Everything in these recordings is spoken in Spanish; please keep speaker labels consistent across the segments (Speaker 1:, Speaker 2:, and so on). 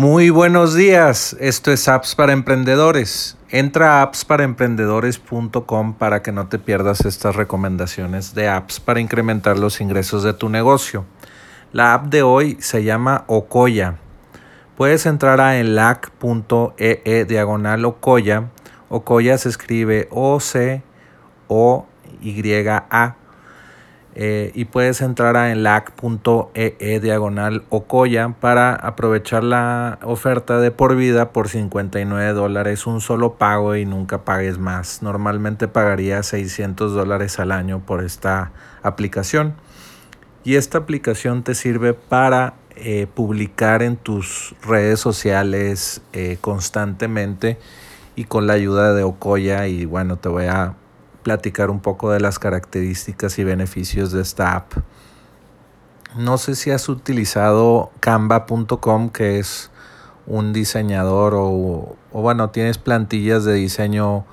Speaker 1: Muy buenos días, esto es Apps para Emprendedores. Entra a appsparaemprendedores.com para que no te pierdas estas recomendaciones de apps para incrementar los ingresos de tu negocio. La app de hoy se llama Okoya. Puedes entrar a enlac.ee e diagonal Okoya. Okoya se escribe O-C-O-Y-A eh, y puedes entrar a enlac.ee e diagonal Ocoya para aprovechar la oferta de por vida por 59 dólares, un solo pago y nunca pagues más. Normalmente pagaría 600 dólares al año por esta aplicación. Y esta aplicación te sirve para eh, publicar en tus redes sociales eh, constantemente y con la ayuda de Ocoya y bueno, te voy a platicar un poco de las características y beneficios de esta app. No sé si has utilizado canva.com, que es un diseñador o, bueno, tienes plantillas de diseño,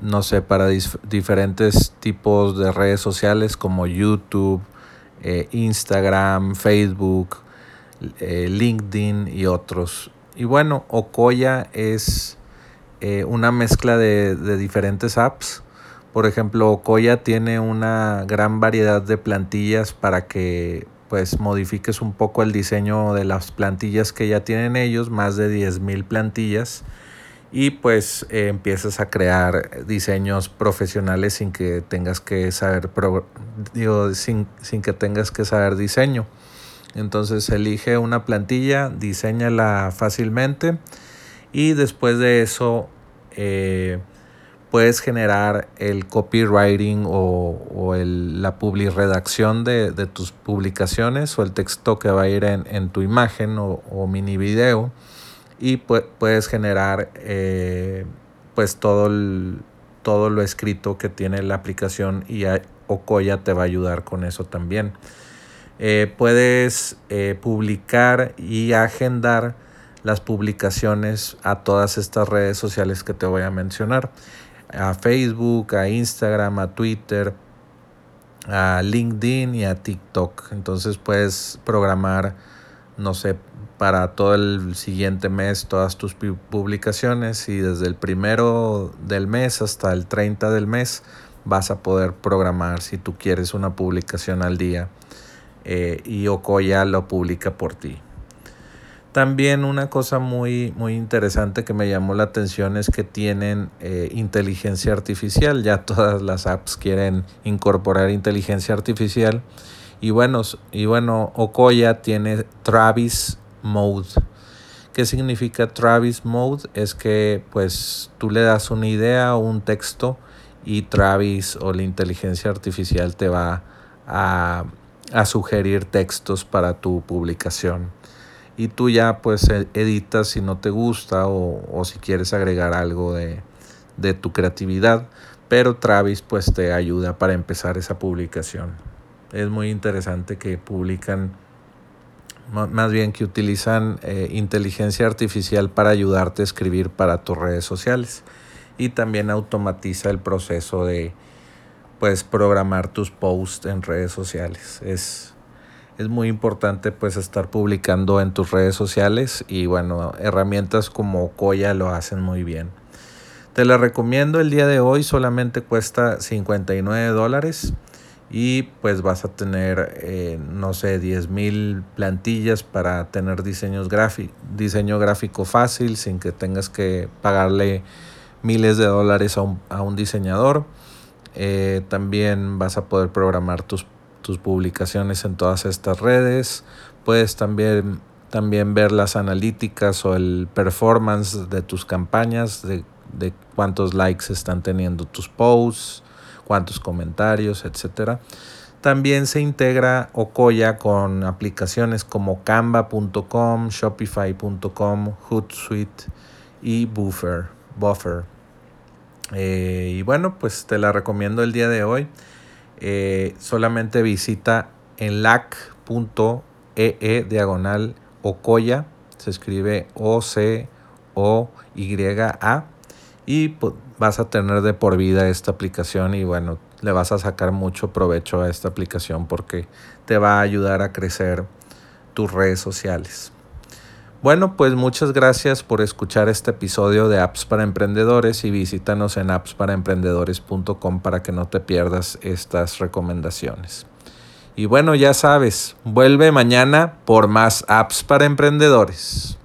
Speaker 1: no sé, para diferentes tipos de redes sociales como YouTube, eh, Instagram, Facebook, eh, LinkedIn y otros. Y bueno, Okoya es eh, una mezcla de, de diferentes apps por ejemplo, Koya tiene una gran variedad de plantillas para que pues modifiques un poco el diseño de las plantillas que ya tienen ellos, más de 10.000 plantillas y pues eh, empiezas a crear diseños profesionales sin que tengas que saber digo, sin, sin, que tengas que saber diseño. Entonces elige una plantilla, diseñala fácilmente y después de eso eh, puedes generar el copywriting o, la publi redacción de, tus publicaciones o el texto que va a ir en, tu imagen o, mini video y puedes generar eh, pues todo, todo lo escrito que tiene la aplicación y Okoya te va a ayudar con eso también. Eh, puedes eh, publicar y agendar las publicaciones a todas estas redes sociales que te voy a mencionar a Facebook, a Instagram, a Twitter, a LinkedIn y a TikTok. Entonces puedes programar, no sé, para todo el siguiente mes todas tus publicaciones y desde el primero del mes hasta el 30 del mes vas a poder programar si tú quieres una publicación al día eh, y Okoya lo publica por ti. También una cosa muy, muy interesante que me llamó la atención es que tienen eh, inteligencia artificial. Ya todas las apps quieren incorporar inteligencia artificial. Y bueno, y bueno Okoya tiene Travis Mode. ¿Qué significa Travis Mode? Es que pues tú le das una idea o un texto y Travis o la inteligencia artificial te va a, a sugerir textos para tu publicación y tú ya pues e, editas si no te gusta o, si quieres agregar algo de, tu creatividad, pero Travis pues te ayuda para empezar esa publicación. Es muy interesante que publican, más bien que utilizan eh, inteligencia artificial para ayudarte a escribir para tus redes sociales y también automatiza el proceso de pues programar tus posts en redes sociales. Es es muy importante pues estar publicando en tus redes sociales y bueno, herramientas como Koya lo hacen muy bien. Te la recomiendo el día de hoy, solamente cuesta 59 dólares y pues vas a tener, eh, no sé, 10 mil plantillas para tener diseños diseño gráfico fácil sin que tengas que pagarle miles de dólares a un, a un diseñador. Eh, también vas a poder programar tus tus publicaciones en todas estas redes. Puedes también, también ver las analíticas o el performance de tus campañas, de, cuántos likes están teniendo tus posts, cuántos comentarios, etc. También se integra Okoya con aplicaciones como canva.com, shopify.com, Hootsuite y Buffer. Buffer. Eh, y bueno, pues te la recomiendo el día de hoy. Eh, solamente visita enlac.ee e diagonal Ocoya, se escribe O-C-O-Y-A y pues, vas a tener de por vida esta aplicación y bueno, le vas a sacar mucho provecho a esta aplicación porque te va a ayudar a crecer tus redes sociales. Bueno, pues muchas gracias por escuchar este episodio de Apps para Emprendedores y visítanos en appsparaemprendedores.com para que no te pierdas estas recomendaciones. Y bueno, ya sabes, vuelve mañana por más apps para emprendedores.